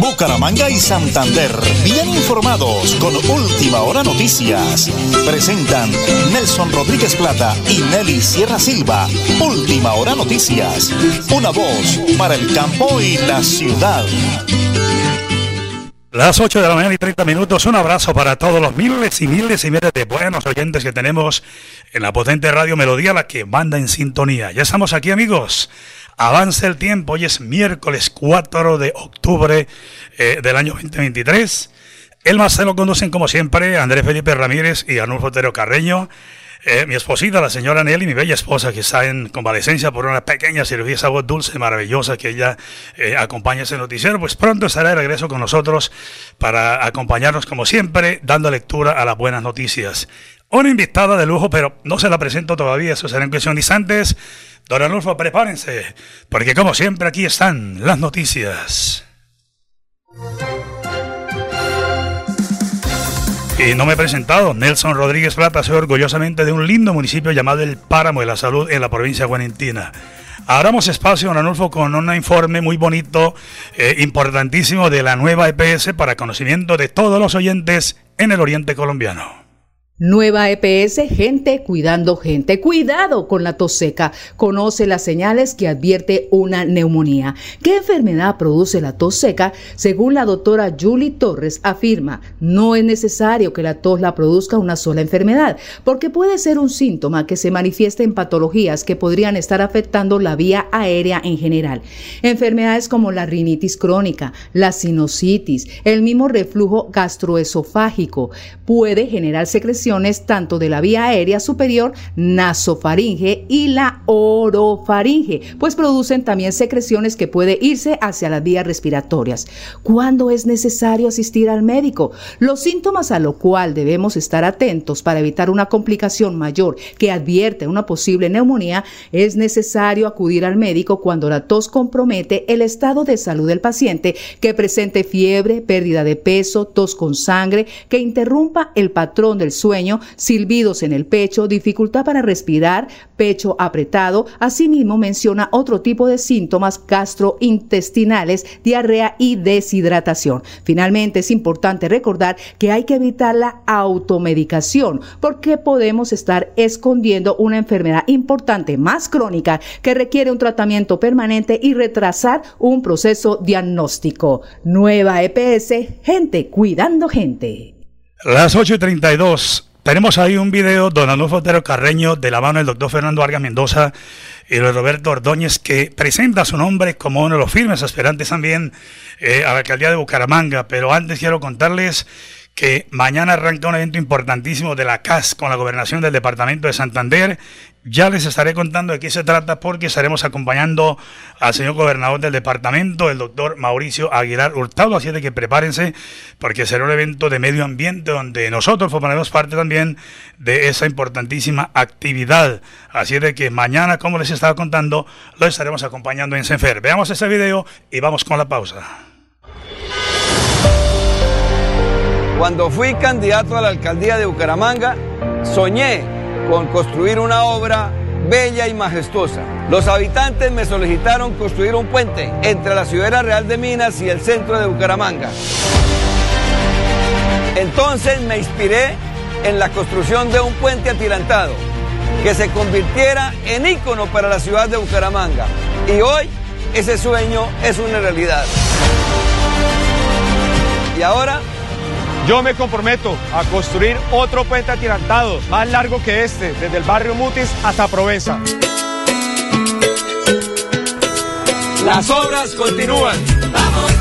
Bucaramanga y Santander, bien informados con Última Hora Noticias. Presentan Nelson Rodríguez Plata y Nelly Sierra Silva. Última Hora Noticias. Una voz para el campo y la ciudad. Las 8 de la mañana y 30 minutos. Un abrazo para todos los miles y miles y miles de buenos oyentes que tenemos en la potente radio Melodía, la que manda en sintonía. Ya estamos aquí, amigos. Avanza el tiempo, hoy es miércoles 4 de octubre eh, del año 2023. El más se lo conducen como siempre Andrés Felipe Ramírez y Arnulfo Otero Carreño. Eh, mi esposita, la señora Nelly, mi bella esposa, que está en convalecencia por una pequeña cirugía, esa voz dulce, maravillosa que ella eh, acompaña ese noticiero, pues pronto estará de regreso con nosotros para acompañarnos como siempre, dando lectura a las buenas noticias. Una invitada de lujo, pero no se la presento todavía, eso será en cuestión de instantes. Don prepárense, porque como siempre aquí están las noticias. Y no me he presentado, Nelson Rodríguez Plata, soy orgullosamente de un lindo municipio llamado El Páramo de la Salud en la provincia de Guarentina. Abramos espacio, don Arnulfo, con un informe muy bonito, eh, importantísimo de la nueva EPS para conocimiento de todos los oyentes en el oriente colombiano. Nueva EPS, gente cuidando gente. Cuidado con la tos seca. Conoce las señales que advierte una neumonía. ¿Qué enfermedad produce la tos seca? Según la doctora Julie Torres afirma, no es necesario que la tos la produzca una sola enfermedad, porque puede ser un síntoma que se manifieste en patologías que podrían estar afectando la vía aérea en general. Enfermedades como la rinitis crónica, la sinusitis, el mismo reflujo gastroesofágico puede generar secreción tanto de la vía aérea superior, nasofaringe y la orofaringe, pues producen también secreciones que puede irse hacia las vías respiratorias. ¿Cuándo es necesario asistir al médico? Los síntomas a lo cual debemos estar atentos para evitar una complicación mayor que advierte una posible neumonía, es necesario acudir al médico cuando la tos compromete el estado de salud del paciente, que presente fiebre, pérdida de peso, tos con sangre, que interrumpa el patrón del sueño, silbidos en el pecho, dificultad para respirar, pecho apretado. Asimismo menciona otro tipo de síntomas gastrointestinales, diarrea y deshidratación. Finalmente es importante recordar que hay que evitar la automedicación porque podemos estar escondiendo una enfermedad importante más crónica que requiere un tratamiento permanente y retrasar un proceso diagnóstico. Nueva EPS, gente cuidando gente. Las 8.32. Tenemos ahí un video, don Anulfo Otero Carreño, de la mano del doctor Fernando Vargas Mendoza y de Roberto Ordóñez, que presenta su nombre como uno de los firmes aspirantes también eh, a la alcaldía de Bucaramanga. Pero antes quiero contarles que mañana arranca un evento importantísimo de la CAS con la gobernación del departamento de Santander ya les estaré contando de qué se trata porque estaremos acompañando al señor gobernador del departamento, el doctor Mauricio Aguilar Hurtado, así de que prepárense porque será un evento de medio ambiente donde nosotros formaremos parte también de esa importantísima actividad. Así de que mañana, como les estaba contando, lo estaremos acompañando en Senfer. Veamos ese video y vamos con la pausa. Cuando fui candidato a la alcaldía de Bucaramanga, soñé con construir una obra bella y majestuosa. Los habitantes me solicitaron construir un puente entre la Ciudad Real de Minas y el centro de Bucaramanga. Entonces me inspiré en la construcción de un puente atirantado que se convirtiera en ícono para la ciudad de Bucaramanga. Y hoy ese sueño es una realidad. Y ahora yo me comprometo a construir otro puente atirantado más largo que este, desde el barrio Mutis hasta Provenza. Las obras continúan. Vamos,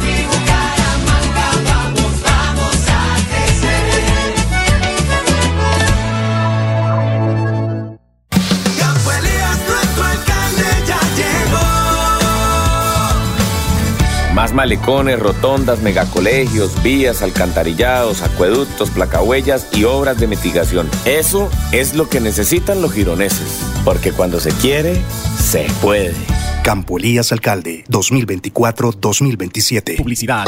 malecones, rotondas, megacolegios, vías, alcantarillados, acueductos, placahuellas y obras de mitigación. Eso es lo que necesitan los gironeses. Porque cuando se quiere, se puede. Campo Elías Alcalde, 2024-2027. Publicidad.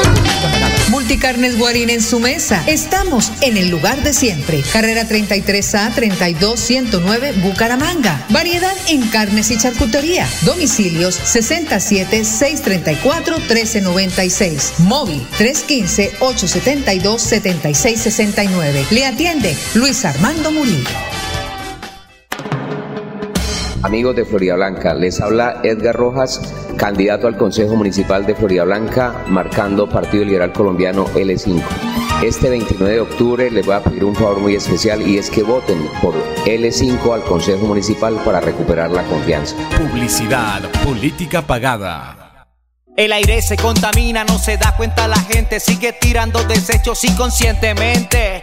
Multicarnes Guarín en su mesa. Estamos en el lugar de siempre. Carrera 33A 32109 Bucaramanga. Variedad en carnes y charcutería. Domicilios 67 634 1396. Móvil 315 872 7669. Le atiende Luis Armando Murillo. Amigos de Florida Blanca, les habla Edgar Rojas, candidato al Consejo Municipal de Florida Blanca, marcando Partido Liberal Colombiano L5. Este 29 de octubre les voy a pedir un favor muy especial y es que voten por L5 al Consejo Municipal para recuperar la confianza. Publicidad, política pagada. El aire se contamina, no se da cuenta la gente, sigue tirando desechos inconscientemente.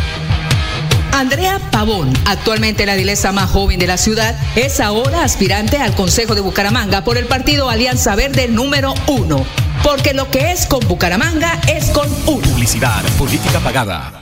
Andrea Pavón, actualmente la dilesa más joven de la ciudad, es ahora aspirante al Consejo de Bucaramanga por el partido Alianza Verde número uno. Porque lo que es con Bucaramanga es con uno. Publicidad, política pagada.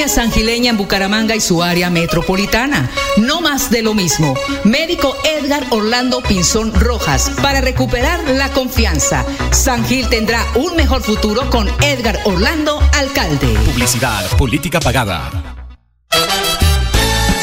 Colonia Sangileña en Bucaramanga y su área metropolitana. No más de lo mismo. Médico Edgar Orlando Pinzón Rojas para recuperar la confianza. San Gil tendrá un mejor futuro con Edgar Orlando, alcalde. Publicidad, política pagada.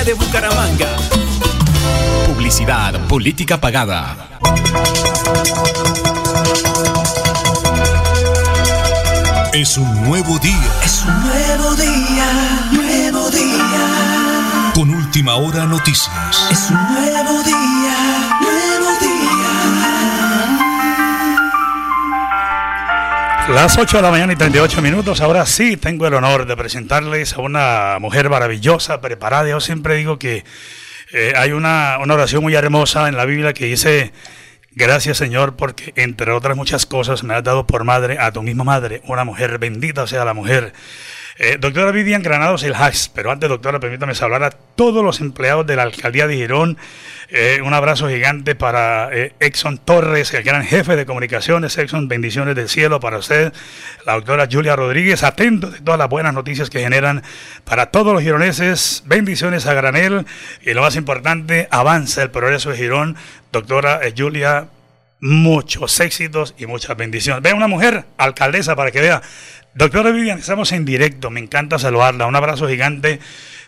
Alcaldía de Bucaramanga. Publicidad, política pagada. Es un nuevo día. Es un nuevo día, nuevo día. Con última hora noticias. Es un nuevo día, Las 8 de la mañana y 38 minutos. Ahora sí tengo el honor de presentarles a una mujer maravillosa, preparada. Yo siempre digo que eh, hay una, una oración muy hermosa en la Biblia que dice, gracias Señor, porque entre otras muchas cosas me has dado por madre a tu misma madre, una mujer bendita sea la mujer. Eh, doctora Vivian Granados El Hax, pero antes, doctora, permítame saludar a todos los empleados de la alcaldía de Girón. Eh, un abrazo gigante para eh, Exxon Torres, el gran jefe de comunicaciones. Exxon, bendiciones del cielo para usted. La doctora Julia Rodríguez, atento de todas las buenas noticias que generan para todos los gironeses. Bendiciones a granel. Y lo más importante, avanza el progreso de Girón. Doctora eh, Julia, muchos éxitos y muchas bendiciones. Ve una mujer, alcaldesa, para que vea. Doctora Vivian, estamos en directo, me encanta saludarla. Un abrazo gigante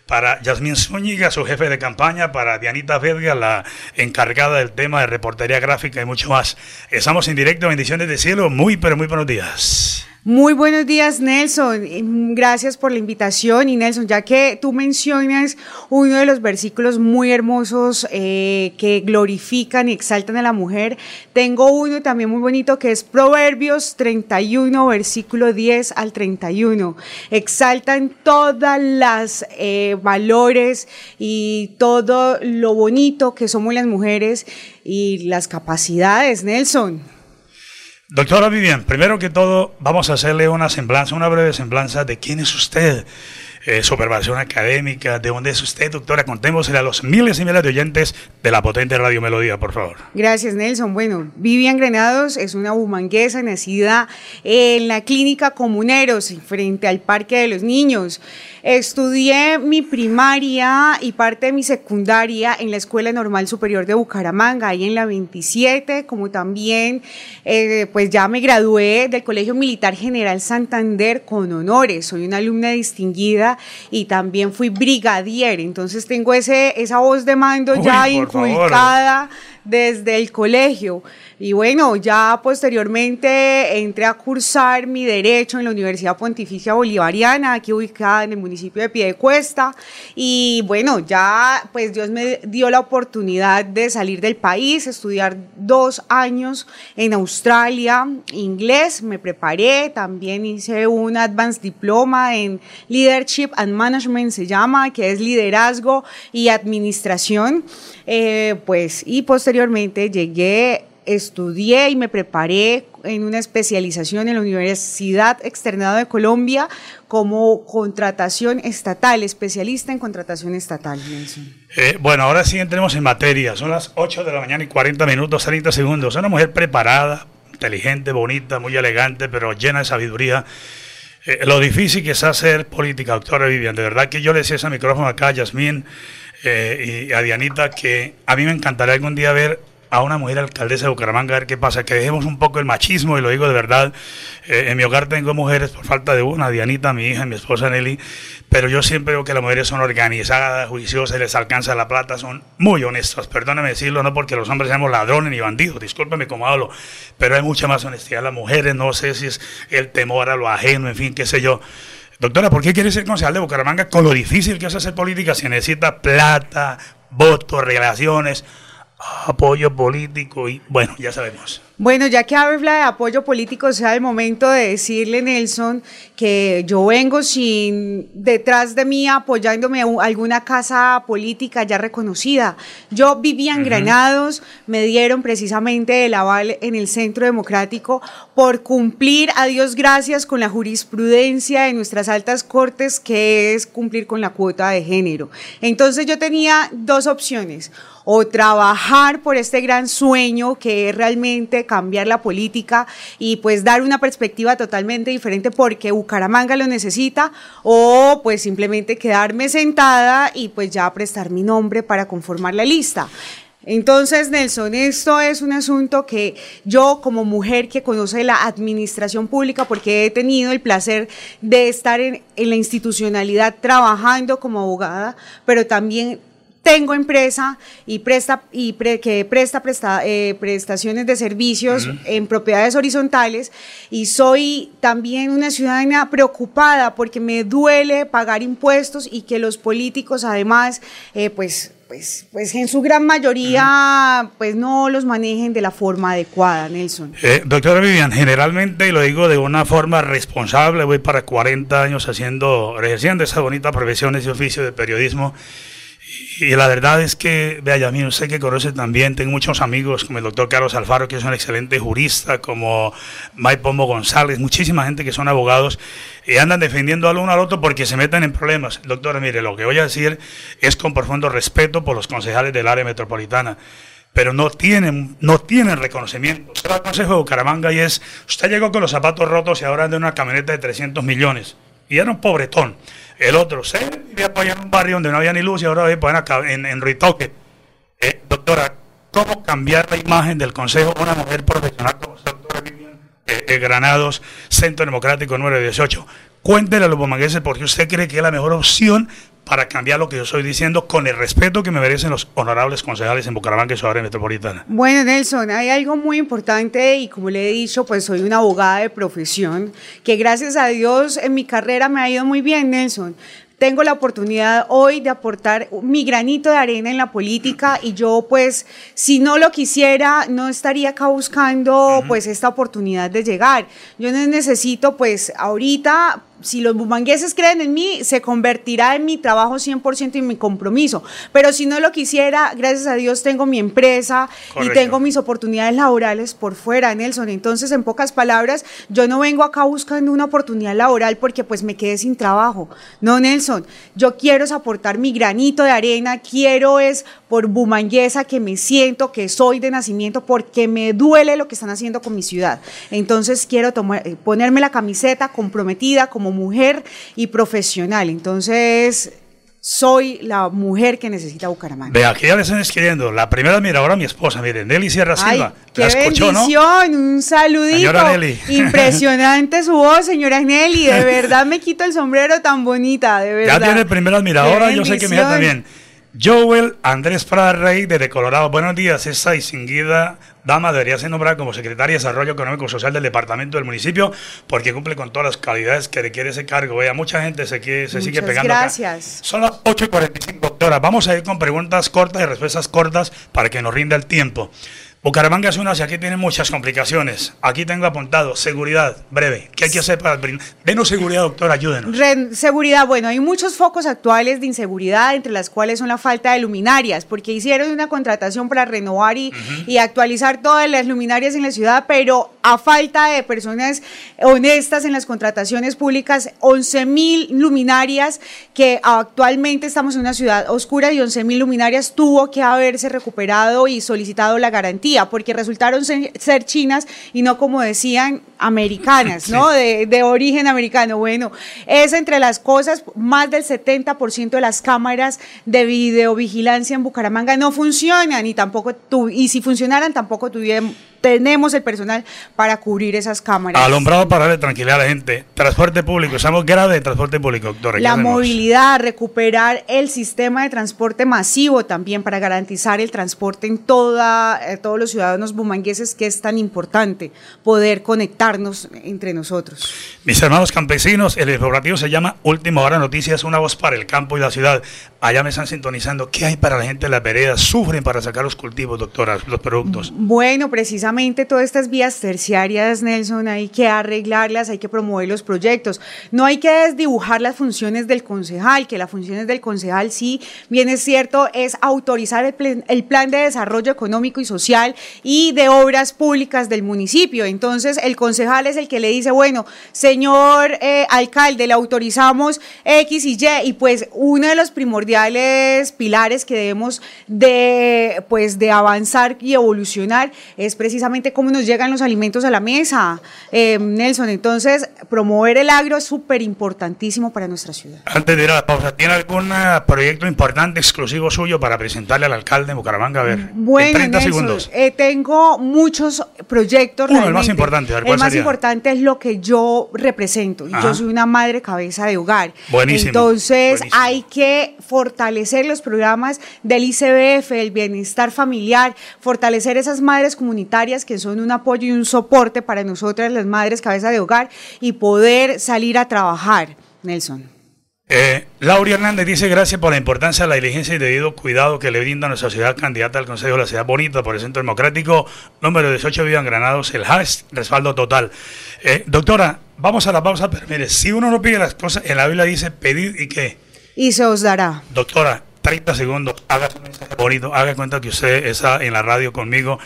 para Yasmín Zúñiga, su jefe de campaña, para Dianita Verga, la encargada del tema de reportería gráfica y mucho más. Estamos en directo, bendiciones de cielo, muy pero muy buenos días. Muy buenos días, Nelson. Eh, gracias por la invitación. Y Nelson, ya que tú mencionas uno de los versículos muy hermosos eh, que glorifican y exaltan a la mujer, tengo uno también muy bonito que es Proverbios 31, versículo 10 al 31. Exaltan todas las eh, valores y todo lo bonito que somos las mujeres y las capacidades, Nelson. Doctora Vivian, primero que todo, vamos a hacerle una semblanza, una breve semblanza de quién es usted. Eh, académica, de dónde es usted, doctora. Contémosle a los miles y miles de oyentes de la potente Radio Melodía, por favor. Gracias, Nelson. Bueno, Vivian Granados es una bumanguesa nacida en la clínica Comuneros, frente al Parque de los Niños. Estudié mi primaria y parte de mi secundaria en la Escuela Normal Superior de Bucaramanga, ahí en la 27, como también eh, pues ya me gradué del Colegio Militar General Santander con honores. Soy una alumna distinguida y también fui brigadier, entonces tengo ese, esa voz de mando ya inculcada desde el colegio. Y bueno, ya posteriormente entré a cursar mi derecho en la Universidad Pontificia Bolivariana, aquí ubicada en el municipio de Piedecuesta. Y bueno, ya pues Dios me dio la oportunidad de salir del país, estudiar dos años en Australia, inglés, me preparé, también hice un advanced diploma en Leadership and Management, se llama, que es liderazgo y administración. Eh, pues, y posteriormente llegué estudié y me preparé en una especialización en la Universidad Externado de Colombia como contratación estatal, especialista en contratación estatal. Eh, bueno, ahora sí entremos en materia. Son las 8 de la mañana y 40 minutos, 30 segundos. Es una mujer preparada, inteligente, bonita, muy elegante, pero llena de sabiduría. Eh, lo difícil que es hacer política, doctora Vivian. De verdad que yo le decía ese micrófono acá a Yasmín eh, y a Dianita que a mí me encantaría algún día ver a una mujer alcaldesa de Bucaramanga a ver qué pasa, que dejemos un poco el machismo, y lo digo de verdad. Eh, en mi hogar tengo mujeres por falta de una, Dianita, mi hija, mi esposa Nelly, pero yo siempre veo que las mujeres son organizadas, juiciosas, les alcanza la plata, son muy honestas. Perdóname decirlo, no porque los hombres seamos ladrones ni bandidos, discúlpeme como hablo, pero hay mucha más honestidad. Las mujeres, no sé si es el temor a lo ajeno, en fin, qué sé yo. Doctora, ¿por qué quiere ser concejal de Bucaramanga con lo difícil que es hacer política? Se necesita plata, votos, relaciones apoyo político y bueno, ya sabemos. Bueno, ya que habla de apoyo político, sea el momento de decirle, Nelson, que yo vengo sin detrás de mí apoyándome a alguna casa política ya reconocida. Yo vivía en Granados, me dieron precisamente el aval en el Centro Democrático por cumplir, a Dios gracias, con la jurisprudencia de nuestras altas cortes, que es cumplir con la cuota de género. Entonces yo tenía dos opciones o trabajar por este gran sueño que es realmente cambiar la política y pues dar una perspectiva totalmente diferente porque Bucaramanga lo necesita o pues simplemente quedarme sentada y pues ya prestar mi nombre para conformar la lista. Entonces, Nelson, esto es un asunto que yo como mujer que conoce la administración pública, porque he tenido el placer de estar en, en la institucionalidad trabajando como abogada, pero también tengo empresa y presta y que presta, eh, prestaciones de servicios en propiedades horizontales y soy también una ciudadana preocupada porque me duele pagar impuestos y que los políticos además eh, pues pues, pues en su gran mayoría pues no los manejen de la forma adecuada, Nelson. Eh, doctora Vivian, generalmente, y lo digo de una forma responsable, voy para 40 años haciendo, ejerciendo esa bonita profesión, ese oficio de periodismo, y la verdad es que, vea, mí sé que conoce también, tengo muchos amigos como el doctor Carlos Alfaro, que es un excelente jurista, como Mike Pombo González, muchísima gente que son abogados y andan defendiendo al uno al otro porque se meten en problemas. Doctor, mire, lo que voy a decir es con profundo respeto por los concejales del área metropolitana pero no tienen, no tienen reconocimiento. Usted va al Consejo de Bucaramanga y es, usted llegó con los zapatos rotos y ahora anda en una camioneta de 300 millones. Y era un pobretón. El otro, se vivía allá en un barrio donde no había ni luz y ahora vive acá, en, en Ritoque. Eh, doctora, ¿cómo cambiar la imagen del Consejo una mujer profesional como doctora Vivian eh, eh, Granados, Centro Democrático número 18? Cuéntele a los bumangueses por qué usted cree que es la mejor opción para cambiar lo que yo estoy diciendo con el respeto que me merecen los honorables concejales en Bucaramanga y su área metropolitana. Bueno, Nelson, hay algo muy importante y como le he dicho, pues soy una abogada de profesión, que gracias a Dios en mi carrera me ha ido muy bien, Nelson tengo la oportunidad hoy de aportar mi granito de arena en la política y yo pues si no lo quisiera no estaría acá buscando pues esta oportunidad de llegar. Yo no necesito pues ahorita si los bumangueses creen en mí, se convertirá en mi trabajo 100% y mi compromiso. Pero si no lo quisiera, gracias a Dios tengo mi empresa y tengo mis oportunidades laborales por fuera, Nelson. Entonces, en pocas palabras, yo no vengo acá buscando una oportunidad laboral porque pues me quedé sin trabajo. No, Nelson, yo quiero es aportar mi granito de arena, quiero es por bumanguesa que me siento que soy de nacimiento porque me duele lo que están haciendo con mi ciudad. Entonces, quiero tomar, ponerme la camiseta comprometida como mujer y profesional. Entonces, soy la mujer que necesita Bucaramanga. Ve, aquí ya le están escribiendo. La primera admiradora, mi esposa, miren, Nelly Sierra Silva. Ay, qué bendición, un saludito. Señora Nelly. Impresionante su voz, señora Nelly. De verdad me quito el sombrero tan bonita, de verdad. Ya tiene primera admiradora, yo sé que me también. Joel Andrés Prada Rey, desde Colorado. Buenos días, esa distinguida dama debería ser nombrada como secretaria de Desarrollo Económico y Social del departamento del municipio porque cumple con todas las calidades que requiere ese cargo. Vea, mucha gente se, quiere, se sigue pegando. Gracias. Son las 8 y 45 horas. Vamos a ir con preguntas cortas y respuestas cortas para que nos rinda el tiempo. Bucaramanga es una ciudad que tiene muchas complicaciones. Aquí tengo apuntado seguridad, breve. ¿Qué hay que hacer para Denos seguridad, doctor, ayúdenos. seguridad, bueno, hay muchos focos actuales de inseguridad, entre las cuales son la falta de luminarias, porque hicieron una contratación para renovar y, y actualizar todas las luminarias en la ciudad, pero a falta de personas honestas en las contrataciones públicas, 11 mil luminarias que actualmente estamos en una ciudad oscura y 11 mil luminarias tuvo que haberse recuperado y solicitado la garantía porque resultaron ser chinas y no como decían americanas, ¿no? De, de, origen americano. Bueno, es entre las cosas, más del 70% de las cámaras de videovigilancia en Bucaramanga no funcionan y tampoco, tu, y si funcionaran tampoco tuvieran tenemos el personal para cubrir esas cámaras. Alumbrado para darle tranquilidad a la gente. Transporte público, estamos grave de transporte público, doctor. La movilidad, recuperar el sistema de transporte masivo también para garantizar el transporte en toda, eh, todos los ciudadanos bumangueses, que es tan importante poder conectarnos entre nosotros. Mis hermanos campesinos, el informativo se llama Última Hora Noticias, una voz para el campo y la ciudad. Allá me están sintonizando. ¿Qué hay para la gente de las veredas? ¿Sufren para sacar los cultivos, doctora, los productos? Bueno, precisamente todas estas vías terciarias, Nelson, hay que arreglarlas, hay que promover los proyectos. No hay que desdibujar las funciones del concejal, que las funciones del concejal sí, bien es cierto, es autorizar el, plan de desarrollo económico y social y de obras públicas del municipio. Entonces, el concejal es el que le dice, bueno, señor eh, alcalde, le autorizamos X y Y, y pues uno de los primordiales pilares que debemos de, pues, de avanzar y evolucionar es precisamente cómo nos llegan los alimentos a la mesa, eh, Nelson. Entonces, promover el agro es súper importantísimo para nuestra ciudad. Antes de ir a la pausa, ¿tiene algún eh, proyecto importante, exclusivo suyo para presentarle al alcalde de Bucaramanga? A ver, bueno, 30 segundos. Eh, tengo muchos proyectos. Uno, el más importante. el más importante es lo que yo represento. Yo soy una madre cabeza de hogar. Buenísimo. Entonces, hay que fortalecer los programas del ICBF, el bienestar familiar, fortalecer esas madres comunitarias que son un apoyo y un soporte para nosotras las madres cabeza de hogar y poder salir a trabajar, Nelson. Eh, Laura Hernández dice gracias por la importancia de la diligencia y debido cuidado que le brinda a nuestra ciudad candidata al Consejo de la Ciudad Bonita por el Centro Democrático, número 18 Vivan Granados, el hash, respaldo total. Eh, doctora, vamos a la pausa, pero mire, si uno no pide las cosas, en la Biblia dice pedir y qué. Y se os dará. Doctora, 30 segundos, haga un mensaje bonito, haga cuenta que usted está en la radio conmigo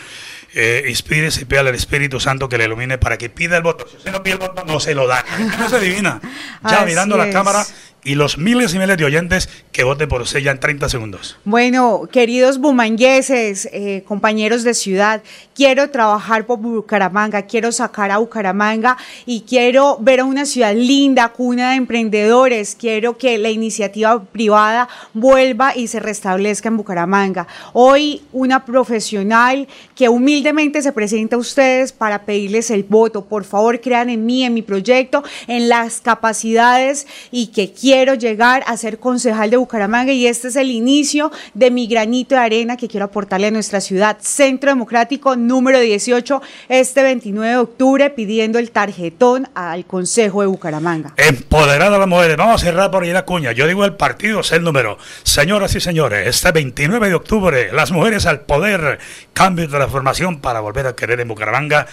eh, inspírese y pida al Espíritu Santo que le ilumine para que pida el voto. Si usted no pide el voto, no se lo da. No se adivina. Ya mirando la cámara, y los miles y miles de oyentes que voten por usted ya en 30 segundos. Bueno, queridos bumangueses, eh, compañeros de ciudad, quiero trabajar por Bucaramanga, quiero sacar a Bucaramanga y quiero ver a una ciudad linda, cuna de emprendedores, quiero que la iniciativa privada vuelva y se restablezca en Bucaramanga. Hoy una profesional que humildemente se presenta a ustedes para pedirles el voto. Por favor, crean en mí, en mi proyecto, en las capacidades y que quiero llegar a ser concejal de Bucaramanga y este es el inicio de mi granito de arena que quiero aportarle a nuestra ciudad. Centro Democrático número 18, este 29 de octubre, pidiendo el tarjetón al Consejo de Bucaramanga. Empoderada a las mujeres. Vamos a cerrar por ahí la cuña. Yo digo el partido es el número. Señoras y señores, este 29 de octubre, las mujeres al poder, cambio y transformación para volver a querer en Bucaramanga.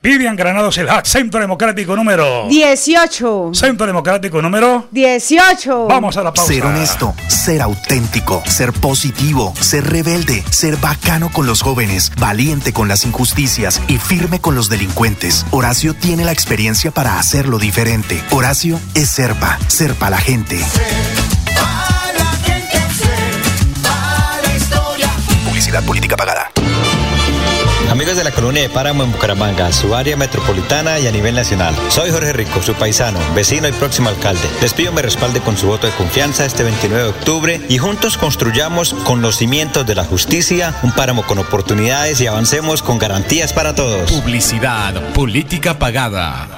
Vivian Granados, el hack, Centro Democrático número 18. Centro Democrático número 18. Vamos a la pausa. Ser honesto, ser auténtico, ser positivo, ser rebelde, ser bacano con los jóvenes, valiente con las injusticias y firme con los delincuentes. Horacio tiene la experiencia para hacerlo diferente. Horacio es Serpa, Serpa la gente. Publicidad política pagada. Colonia de Páramo en Bucaramanga, su área metropolitana y a nivel nacional. Soy Jorge Rico, su paisano, vecino y próximo alcalde. Les pido me respalde con su voto de confianza este 29 de octubre y juntos construyamos con los cimientos de la justicia un páramo con oportunidades y avancemos con garantías para todos. Publicidad, política pagada.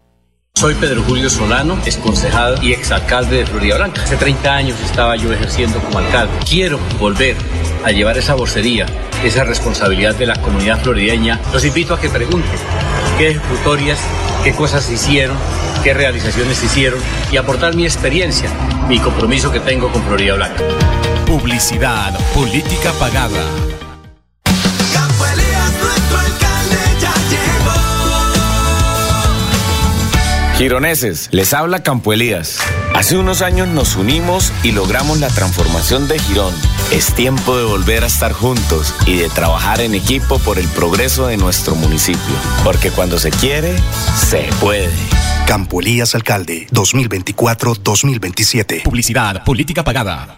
Soy Pedro Julio Solano, ex concejal y exalcalde de Florida Blanca. Hace 30 años estaba yo ejerciendo como alcalde. Quiero volver a llevar esa vocería, esa responsabilidad de la comunidad florideña. Los invito a que pregunten qué ejecutorias, qué cosas hicieron, qué realizaciones hicieron y aportar mi experiencia, mi compromiso que tengo con Florida Blanca. Publicidad, política pagada. Gironeses, les habla Campo Elías. Hace unos años nos unimos y logramos la transformación de Girón. Es tiempo de volver a estar juntos y de trabajar en equipo por el progreso de nuestro municipio. Porque cuando se quiere, se puede. Campo Elías Alcalde, 2024-2027. Publicidad, política pagada.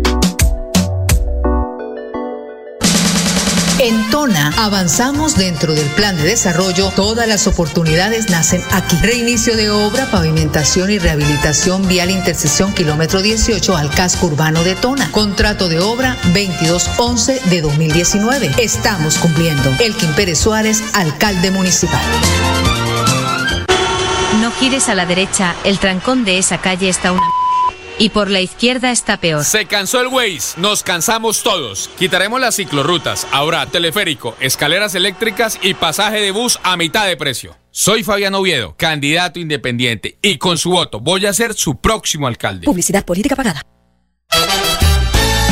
En Tona avanzamos dentro del plan de desarrollo. Todas las oportunidades nacen aquí. Reinicio de obra, pavimentación y rehabilitación vial intersección kilómetro 18 al casco urbano de Tona. Contrato de obra 2211 de 2019. Estamos cumpliendo. Elkin Pérez Suárez, alcalde municipal. No gires a la derecha, el trancón de esa calle está una... Y por la izquierda está peor. Se cansó el Waze, nos cansamos todos. Quitaremos las ciclorrutas, ahora teleférico, escaleras eléctricas y pasaje de bus a mitad de precio. Soy Fabián Oviedo, candidato independiente, y con su voto voy a ser su próximo alcalde. Publicidad política pagada.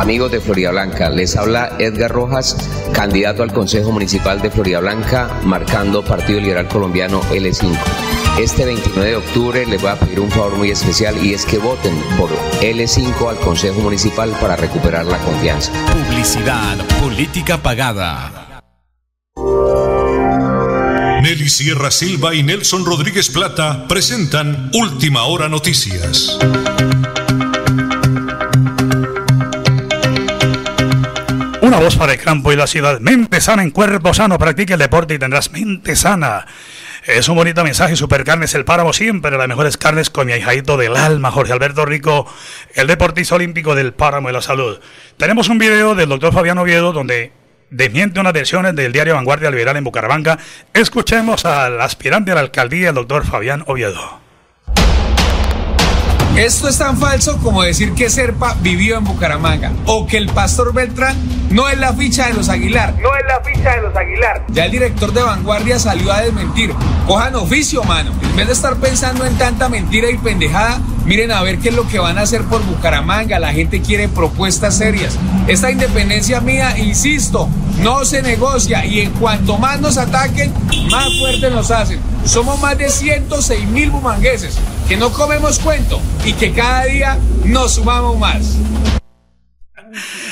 Amigos de Florida Blanca, les habla Edgar Rojas, candidato al Consejo Municipal de Florida Blanca, marcando Partido Liberal Colombiano L5. Este 29 de octubre les voy a pedir un favor muy especial y es que voten por L5 al Consejo Municipal para recuperar la confianza. Publicidad, política pagada. Nelly Sierra Silva y Nelson Rodríguez Plata presentan Última Hora Noticias. Voz para el campo y la ciudad. Mente sana en cuerpo sano. Practique el deporte y tendrás mente sana. Es un bonito mensaje. Supercarnes El Páramo siempre. Las mejores carnes con mi ahijadito del alma, Jorge Alberto Rico, el deportista olímpico del Páramo y la salud. Tenemos un video del doctor Fabián Oviedo donde desmiente unas versiones del diario Vanguardia Liberal en Bucaramanga. Escuchemos al aspirante a la alcaldía, el doctor Fabián Oviedo. Esto es tan falso como decir que Serpa vivió en Bucaramanga o que el pastor Beltrán no es la ficha de los Aguilar. No es la ficha de los Aguilar. Ya el director de Vanguardia salió a desmentir. Cojan oficio, mano. En vez de estar pensando en tanta mentira y pendejada, miren a ver qué es lo que van a hacer por Bucaramanga. La gente quiere propuestas serias. Esta independencia mía, insisto, no se negocia y en cuanto más nos ataquen, más fuertes nos hacen. Somos más de 106 mil bumangueses que no comemos cuento y que cada día nos sumamos más.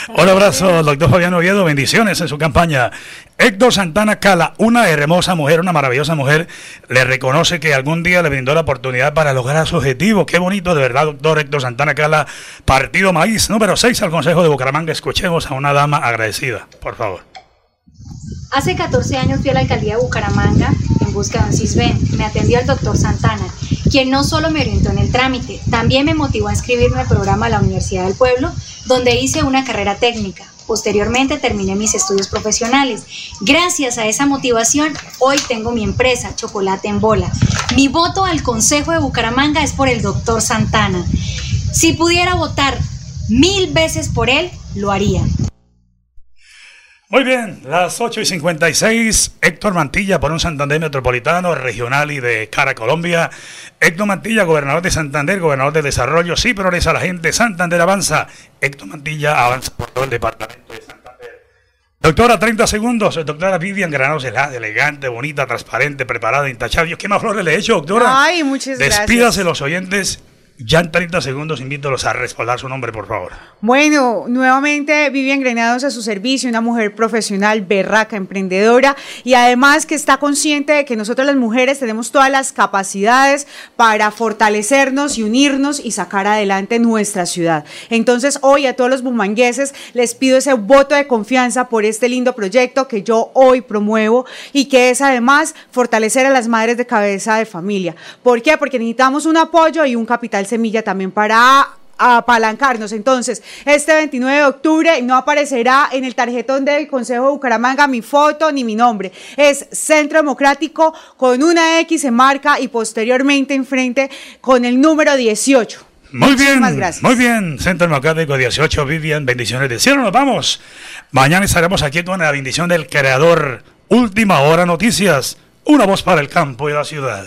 Un abrazo, doctor Fabián Oviedo. Bendiciones en su campaña. Héctor Santana Cala, una hermosa mujer, una maravillosa mujer, le reconoce que algún día le brindó la oportunidad para lograr su objetivo. Qué bonito, de verdad, doctor Héctor Santana Cala. Partido Maíz, número 6 al Consejo de Bucaramanga. Escuchemos a una dama agradecida, por favor. Hace 14 años fui a la alcaldía de Bucaramanga en busca de un CISBEN. Me atendió el doctor Santana, quien no solo me orientó en el trámite, también me motivó a inscribirme al programa de la Universidad del Pueblo, donde hice una carrera técnica. Posteriormente terminé mis estudios profesionales. Gracias a esa motivación, hoy tengo mi empresa, Chocolate en Bola. Mi voto al Consejo de Bucaramanga es por el doctor Santana. Si pudiera votar mil veces por él, lo haría. Muy bien, las 8 y 56, Héctor Mantilla por un Santander Metropolitano, regional y de cara a Colombia. Héctor Mantilla, gobernador de Santander, gobernador de Desarrollo, sí progresa la gente, Santander avanza. Héctor Mantilla avanza por todo el departamento de Santander. Doctora, 30 segundos. Doctora Vivian Granados, elegante, bonita, transparente, preparada, intachable. ¿Qué más flores le he hecho, doctora? Ay, muchas gracias. Despídase los oyentes ya en 30 segundos invítolos a respaldar su nombre, por favor. Bueno, nuevamente Vivian Grenados a su servicio, una mujer profesional, berraca, emprendedora y además que está consciente de que nosotros las mujeres tenemos todas las capacidades para fortalecernos y unirnos y sacar adelante nuestra ciudad. Entonces, hoy a todos los bumangueses les pido ese voto de confianza por este lindo proyecto que yo hoy promuevo y que es además fortalecer a las madres de cabeza de familia. ¿Por qué? Porque necesitamos un apoyo y un capital semilla también para apalancarnos. Entonces, este 29 de octubre no aparecerá en el tarjetón del Consejo de Bucaramanga mi foto ni mi nombre. Es Centro Democrático con una X en marca y posteriormente enfrente con el número 18. Muy bien, gracias. muy bien, Centro Democrático 18, Vivian, bendiciones del cielo, nos vamos. Mañana estaremos aquí con la bendición del creador. Última hora noticias, una voz para el campo y la ciudad.